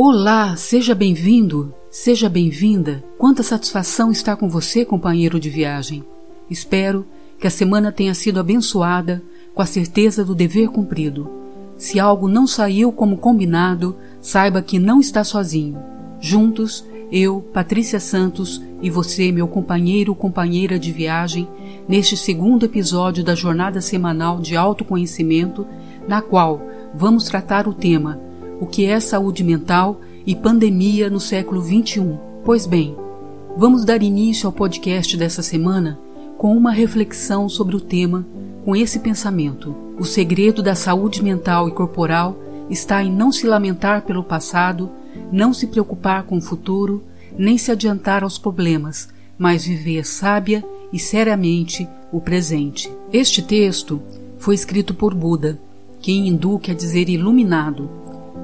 Olá, seja bem-vindo, seja bem-vinda. Quanta satisfação estar com você, companheiro de viagem. Espero que a semana tenha sido abençoada com a certeza do dever cumprido. Se algo não saiu como combinado, saiba que não está sozinho. Juntos, eu, Patrícia Santos e você, meu companheiro ou companheira de viagem, neste segundo episódio da jornada semanal de autoconhecimento, na qual vamos tratar o tema O que é saúde mental e pandemia no século XXI. Pois bem, vamos dar início ao podcast dessa semana com uma reflexão sobre o tema com esse pensamento. O segredo da saúde mental e corporal está em não se lamentar pelo passado, não se preocupar com o futuro, nem se adiantar aos problemas, mas viver sábia e seriamente o presente. Este texto foi escrito por Buda, que em hindu quer dizer iluminado.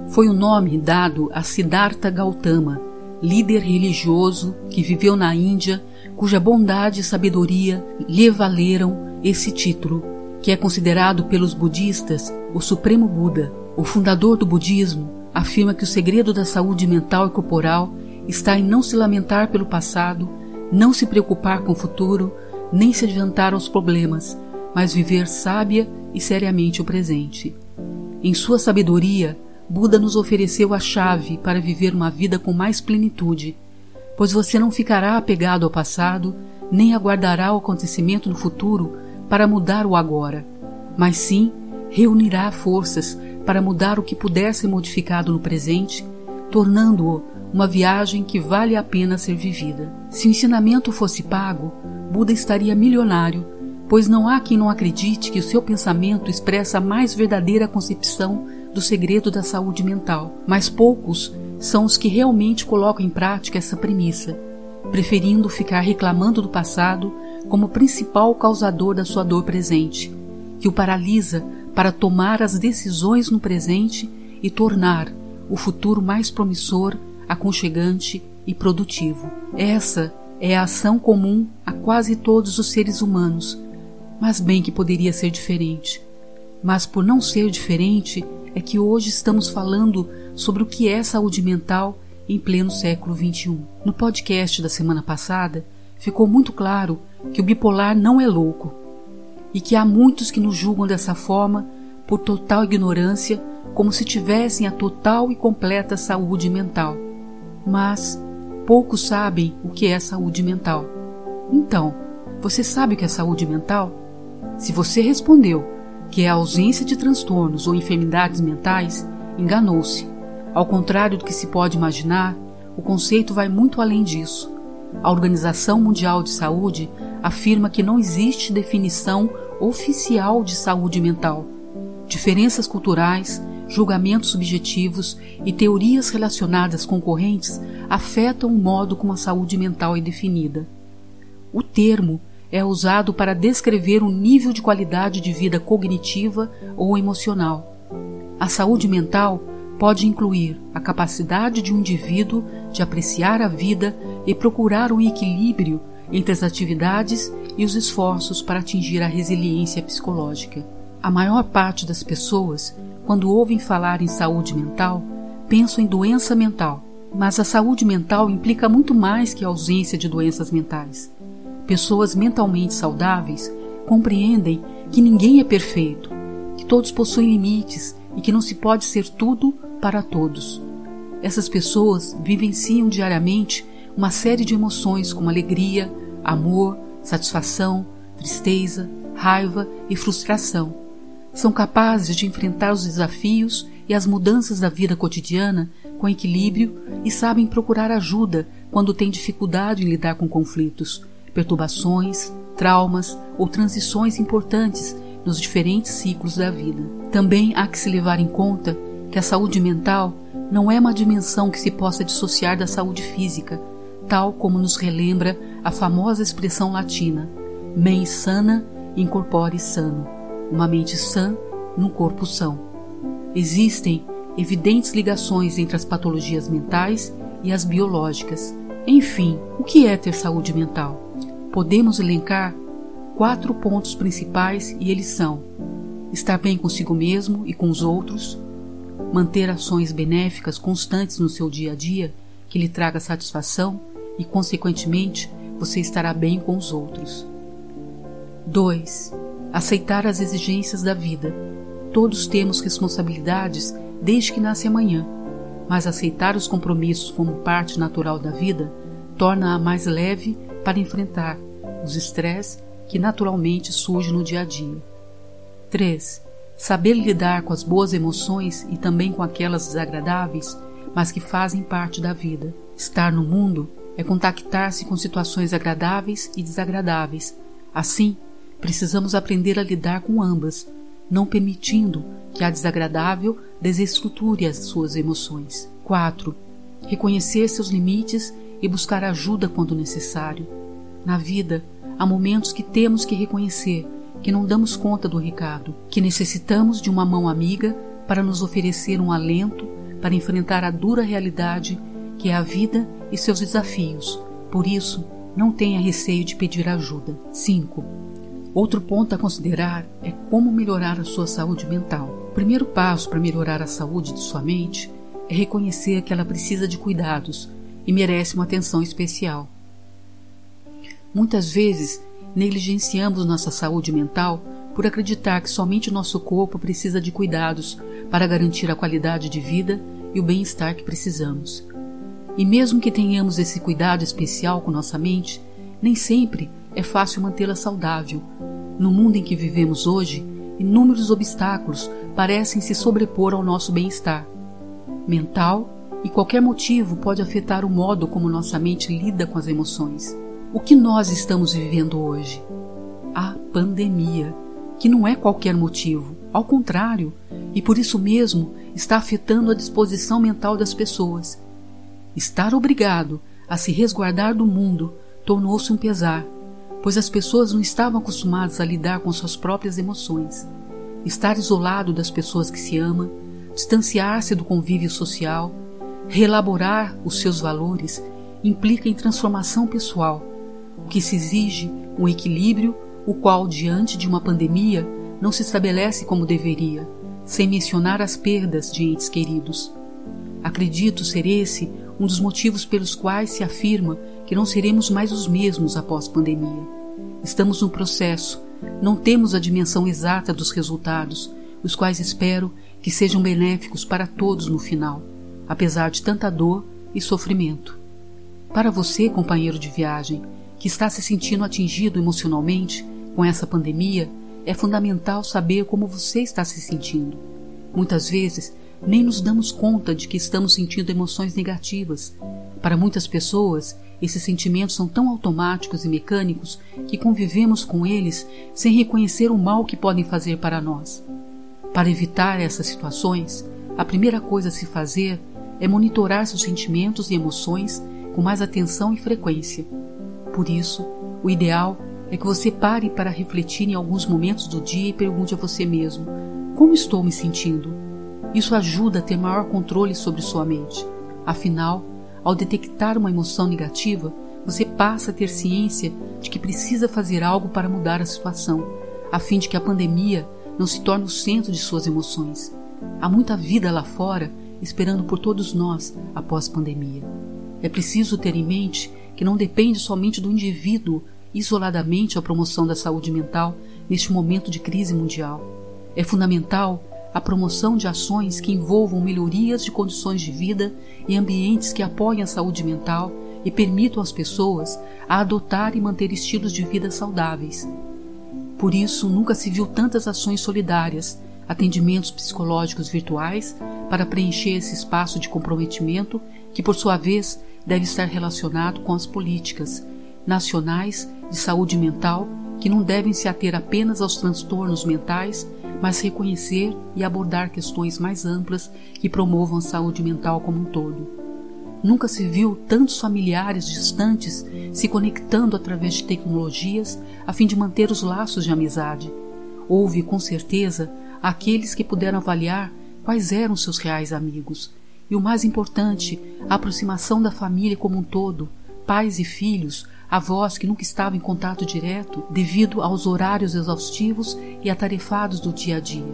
Foi o nome dado a Siddhartha Gautama, líder religioso que viveu na Índia, cuja bondade e sabedoria lhe valeram esse título, que é considerado pelos budistas o Supremo Buda. O fundador do budismo afirma que o segredo da saúde mental e corporal está em não se lamentar pelo passado, não se preocupar com o futuro, nem se adiantar aos problemas, mas viver sábia e seriamente o presente. Em sua sabedoria, Buda nos ofereceu a chave para viver uma vida com mais plenitude, pois você não ficará apegado ao passado, nem aguardará o acontecimento do futuro para mudar o agora, mas sim reunirá forças para mudar o que puder ser modificado no presente, tornando-o uma viagem que vale a pena ser vivida. Se o ensinamento fosse pago, Buda estaria milionário, pois não há quem não acredite que o seu pensamento expressa a mais verdadeira concepção do segredo da saúde mental. Mas poucos são os que realmente colocam em prática essa premissa, preferindo ficar reclamando do passado como principal causador da sua dor presente, que o paralisa para tomar as decisões no presente e tornar o futuro mais promissor, aconchegante e produtivo. Essa é a ação comum a quase todos os seres humanos, mas bem que poderia ser diferente. Mas por não ser diferente, é que hoje estamos falando sobre o que é saúde mental em pleno século XXI. No podcast da semana passada, ficou muito claro que o bipolar não é louco e que há muitos que nos julgam dessa forma por total ignorância, como se tivessem a total e completa saúde mental. Mas poucos sabem o que é saúde mental. Então, você sabe o que é saúde mental? Se você respondeu que é a ausência de transtornos ou enfermidades mentais, enganou-se. Ao contrário do que se pode imaginar, o conceito vai muito além disso. A Organização Mundial de Saúde afirma que não existe definição oficial de saúde mental. Diferenças culturais, julgamentos subjetivos e teorias relacionadas concorrentes afetam o modo como a saúde mental é definida. O termo é usado para descrever um nível de qualidade de vida cognitiva ou emocional. A saúde mental pode incluir a capacidade de um indivíduo de apreciar a vida e procurar um equilíbrio entre as atividades e os esforços para atingir a resiliência psicológica. A maior parte das pessoas, quando ouvem falar em saúde mental, pensam em doença mental, mas a saúde mental implica muito mais que a ausência de doenças mentais. Pessoas mentalmente saudáveis compreendem que ninguém é perfeito, que todos possuem limites e que não se pode ser tudo para todos. Essas pessoas vivenciam diariamente uma série de emoções como alegria, amor, satisfação, tristeza, raiva e frustração. São capazes de enfrentar os desafios e as mudanças da vida cotidiana com equilíbrio e sabem procurar ajuda quando têm dificuldade em lidar com conflitos, perturbações, traumas ou transições importantes nos diferentes ciclos da vida. Também há que se levar em conta que a saúde mental não é uma dimensão que se possa dissociar da saúde física, tal como nos relembra a famosa expressão latina: mens sana in corpore sano, uma mente sã num corpo são. Existem evidentes ligações entre as patologias mentais e as biológicas. Enfim, o que é ter saúde mental? Podemos elencar quatro pontos principais e eles são: estar bem consigo mesmo e com os outros, manter ações benéficas constantes no seu dia a dia que lhe traga satisfação e, consequentemente, você estará bem com os outros. 2. Aceitar as exigências da vida. Todos temos responsabilidades desde que nasce amanhã, mas aceitar os compromissos como parte natural da vida torna-a mais leve para enfrentar os estresses que naturalmente surgem no dia a dia. 3. Saber lidar com as boas emoções e também com aquelas desagradáveis, mas que fazem parte da vida. Estar no mundo é contactar-se com situações agradáveis e desagradáveis. Assim, precisamos aprender a lidar com ambas, não permitindo que a desagradável desestruture as suas emoções. 4. Reconhecer seus limites e buscar ajuda quando necessário. Na vida, há momentos que temos que reconhecer que não damos conta do recado, que necessitamos de uma mão amiga para nos oferecer um alento para enfrentar a dura realidade que é a vida e seus desafios. Por isso, não tenha receio de pedir ajuda. 5. Outro ponto a considerar é como melhorar a sua saúde mental. O primeiro passo para melhorar a saúde de sua mente é reconhecer que ela precisa de cuidados e merece uma atenção especial. Muitas vezes negligenciamos nossa saúde mental por acreditar que somente o nosso corpo precisa de cuidados para garantir a qualidade de vida e o bem-estar que precisamos. E mesmo que tenhamos esse cuidado especial com nossa mente, nem sempre é fácil mantê-la saudável. No mundo em que vivemos hoje, inúmeros obstáculos parecem se sobrepor ao nosso bem-estar mental e qualquer motivo pode afetar o modo como nossa mente lida com as emoções. O que nós estamos vivendo hoje? A pandemia, que não é qualquer motivo, ao contrário, e por isso mesmo está afetando a disposição mental das pessoas. Estar obrigado a se resguardar do mundo tornou-se um pesar, pois as pessoas não estavam acostumadas a lidar com suas próprias emoções. Estar isolado das pessoas que se ama, distanciar-se do convívio social, reelaborar os seus valores implica em transformação pessoal, o que se exige um equilíbrio, o qual, diante de uma pandemia, não se estabelece como deveria, sem mencionar as perdas de entes queridos. Acredito ser esse um dos motivos pelos quais se afirma que não seremos mais os mesmos após pandemia. Estamos no processo, não temos a dimensão exata dos resultados, os quais espero que sejam benéficos para todos no final, apesar de tanta dor e sofrimento. Para você, companheiro de viagem, que está se sentindo atingido emocionalmente com essa pandemia, é fundamental saber como você está se sentindo. Muitas vezes nem nos damos conta de que estamos sentindo emoções negativas. Para muitas pessoas, esses sentimentos são tão automáticos e mecânicos que convivemos com eles sem reconhecer o mal que podem fazer para nós. Para evitar essas situações, a primeira coisa a se fazer é monitorar seus sentimentos e emoções com mais atenção e frequência. Por isso, o ideal é que você pare para refletir em alguns momentos do dia e pergunte a você mesmo: como estou me sentindo? Isso ajuda a ter maior controle sobre sua mente. Afinal, ao detectar uma emoção negativa, você passa a ter ciência de que precisa fazer algo para mudar a situação, a fim de que a pandemia não se torne o centro de suas emoções. Há muita vida lá fora esperando por todos nós após a pandemia. É preciso ter em mente que não depende somente do indivíduo isoladamente a promoção da saúde mental neste momento de crise mundial. É fundamental a promoção de ações que envolvam melhorias de condições de vida e ambientes que apoiem a saúde mental e permitam às pessoas a adotar e manter estilos de vida saudáveis. Por isso, nunca se viu tantas ações solidárias, atendimentos psicológicos virtuais para preencher esse espaço de comprometimento que, por sua vez, deve estar relacionado com as políticas nacionais de saúde mental que não devem se ater apenas aos transtornos mentais mas reconhecer e abordar questões mais amplas que promovam a saúde mental como um todo. Nunca se viu tantos familiares distantes se conectando através de tecnologias a fim de manter os laços de amizade. Houve, com certeza, aqueles que puderam avaliar quais eram seus reais amigos. E o mais importante, a aproximação da família como um todo, pais e filhos, avós que nunca estavam em contato direto devido aos horários exaustivos e atarefados do dia a dia.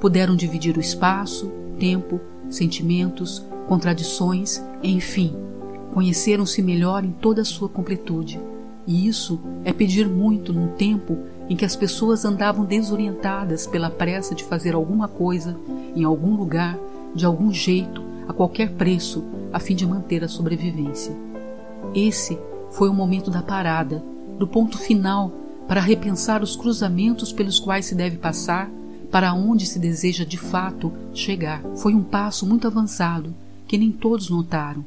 Puderam dividir o espaço, tempo, sentimentos, contradições, enfim, conheceram-se melhor em toda a sua completude. E isso é pedir muito num tempo em que as pessoas andavam desorientadas pela pressa de fazer alguma coisa, em algum lugar, de algum jeito, a qualquer preço, a fim de manter a sobrevivência. Esse foi o momento da parada, do ponto final, para repensar os cruzamentos pelos quais se deve passar, para onde se deseja de fato chegar. Foi um passo muito avançado que nem todos notaram,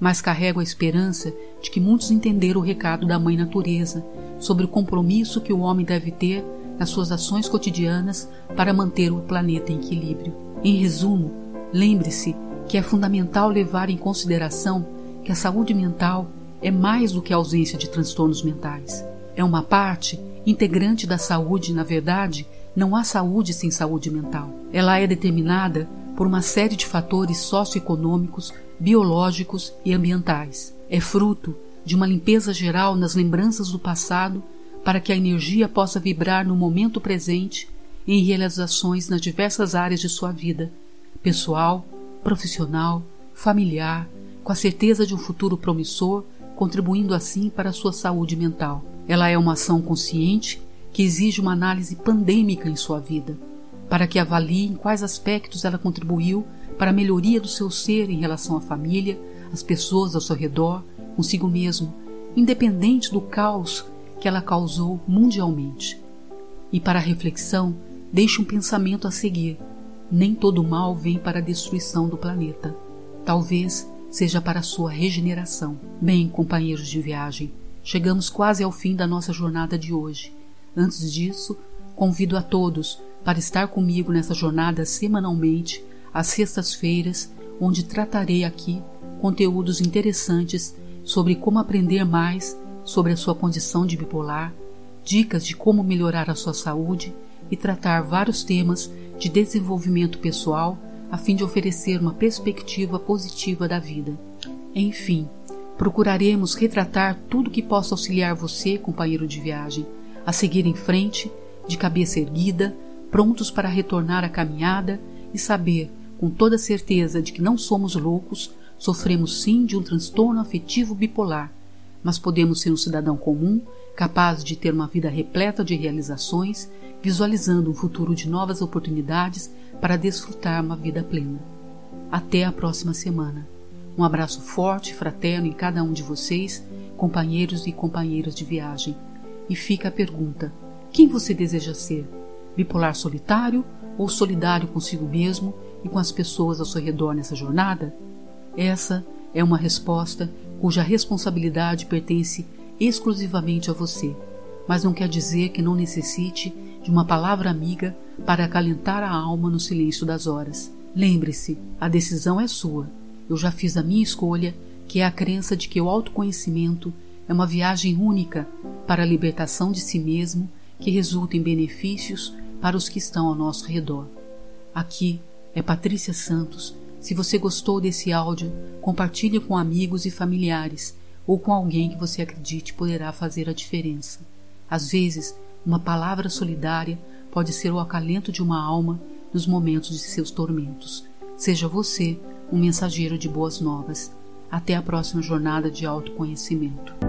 mas carrego a esperança de que muitos entenderam o recado da Mãe Natureza sobre o compromisso que o homem deve ter nas suas ações cotidianas para manter o planeta em equilíbrio. Em resumo, lembre-se que é fundamental levar em consideração que a saúde mental é mais do que a ausência de transtornos mentais. É uma parte integrante da saúde, na verdade, não há saúde sem saúde mental. Ela é determinada por uma série de fatores socioeconômicos, biológicos e ambientais. É fruto de uma limpeza geral nas lembranças do passado para que a energia possa vibrar no momento presente em realizações nas diversas áreas de sua vida, pessoal, profissional, familiar, com a certeza de um futuro promissor, contribuindo assim para a sua saúde mental. Ela é uma ação consciente que exige uma análise pandêmica em sua vida, para que avalie em quais aspectos ela contribuiu para a melhoria do seu ser em relação à família, às pessoas ao seu redor, consigo mesmo, independente do caos que ela causou mundialmente. E para a reflexão, deixe um pensamento a seguir nem todo mal vem para a destruição do planeta. Talvez seja para a sua regeneração. Bem, companheiros de viagem, chegamos quase ao fim da nossa jornada de hoje. Antes disso, convido a todos para estar comigo nessa jornada semanalmente, às sextas-feiras, onde tratarei aqui conteúdos interessantes sobre como aprender mais sobre a sua condição de bipolar, dicas de como melhorar a sua saúde e tratar vários temas de desenvolvimento pessoal a fim de oferecer uma perspectiva positiva da vida. Enfim, procuraremos retratar tudo que possa auxiliar você, companheiro de viagem, a seguir em frente, de cabeça erguida, prontos para retornar à caminhada e saber com toda certeza de que não somos loucos, sofremos sim de um transtorno afetivo bipolar, mas podemos ser um cidadão comum, capaz de ter uma vida repleta de realizações visualizando um futuro de novas oportunidades para desfrutar uma vida plena. Até a próxima semana. Um abraço forte e fraterno em cada um de vocês, companheiros e companheiras de viagem. E fica a pergunta: quem você deseja ser? Bipolar solitário ou solidário consigo mesmo e com as pessoas ao seu redor nessa jornada? Essa é uma resposta cuja responsabilidade pertence exclusivamente a você, mas não quer dizer que não necessite de uma palavra amiga para acalentar a alma no silêncio das horas. Lembre-se, a decisão é sua. Eu já fiz a minha escolha, que é a crença de que o autoconhecimento é uma viagem única para a libertação de si mesmo que resulta em benefícios para os que estão ao nosso redor. Aqui é Patrícia Santos. Se você gostou desse áudio, compartilhe com amigos e familiares ou com alguém que você acredite poderá fazer a diferença. Às vezes, uma palavra solidária pode ser o acalento de uma alma nos momentos de seus tormentos. Seja você um mensageiro de boas novas. Até a próxima jornada de autoconhecimento.